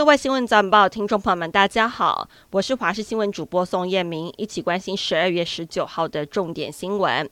各位新闻早报听众朋友们，大家好，我是华视新闻主播宋燕明，一起关心十二月十九号的重点新闻。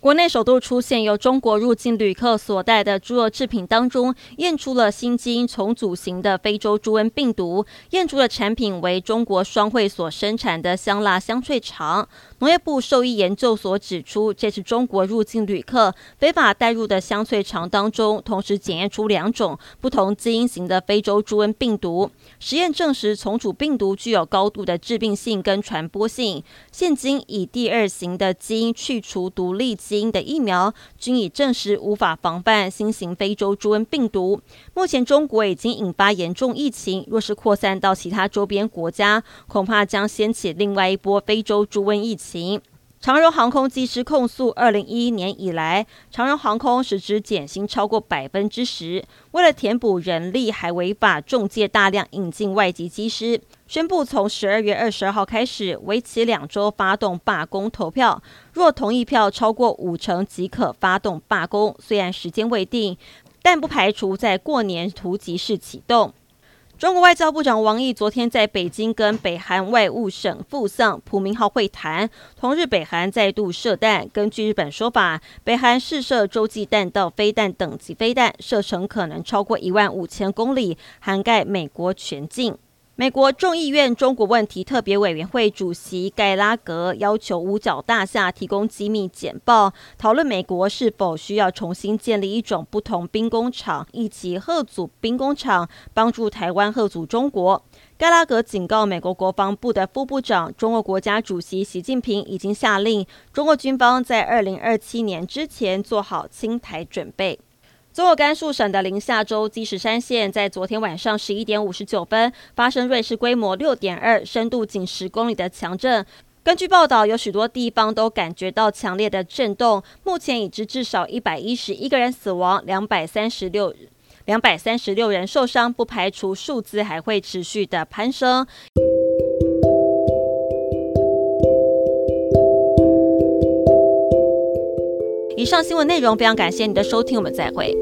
国内首度出现由中国入境旅客所带的猪肉制品当中验出了新基因重组型的非洲猪瘟病毒，验出的产品为中国双汇所生产的香辣香脆肠。农业部兽医研究所指出，这是中国入境旅客非法带入的香脆肠当中，同时检验出两种不同基因型的非洲猪瘟病毒。实验证实，重组病毒具有高度的致病性跟传播性。现今以第二型的基因去除独立基因的疫苗，均已证实无法防范新型非洲猪瘟病毒。目前中国已经引发严重疫情，若是扩散到其他周边国家，恐怕将掀起另外一波非洲猪瘟疫情。长荣航空机师控诉，二零一一年以来，长荣航空实质减薪超过百分之十，为了填补人力，还违法中介大量引进外籍机师，宣布从十二月二十二号开始，为期两周发动罢工投票，若同意票超过五成即可发动罢工，虽然时间未定，但不排除在过年突击式启动。中国外交部长王毅昨天在北京跟北韩外务省副相朴明浩会谈。同日，北韩再度射弹。根据日本说法，北韩试射洲际弹道飞弹等级飞弹，射程可能超过一万五千公里，涵盖美国全境。美国众议院中国问题特别委员会主席盖拉格要求五角大厦提供机密简报，讨论美国是否需要重新建立一种不同兵工厂，一起吓阻兵工厂，帮助台湾吓阻中国。盖拉格警告美国国防部的副部长，中国国家主席习近平已经下令中国军方在二零二七年之前做好侵台准备。中国甘肃省的临夏州积石山县在昨天晚上十一点五十九分发生芮氏规模六点二、深度仅十公里的强震。根据报道，有许多地方都感觉到强烈的震动。目前已知至少一百一十一个人死亡，两百三十六两百三十六人受伤，不排除数字还会持续的攀升。以上新闻内容非常感谢你的收听，我们再会。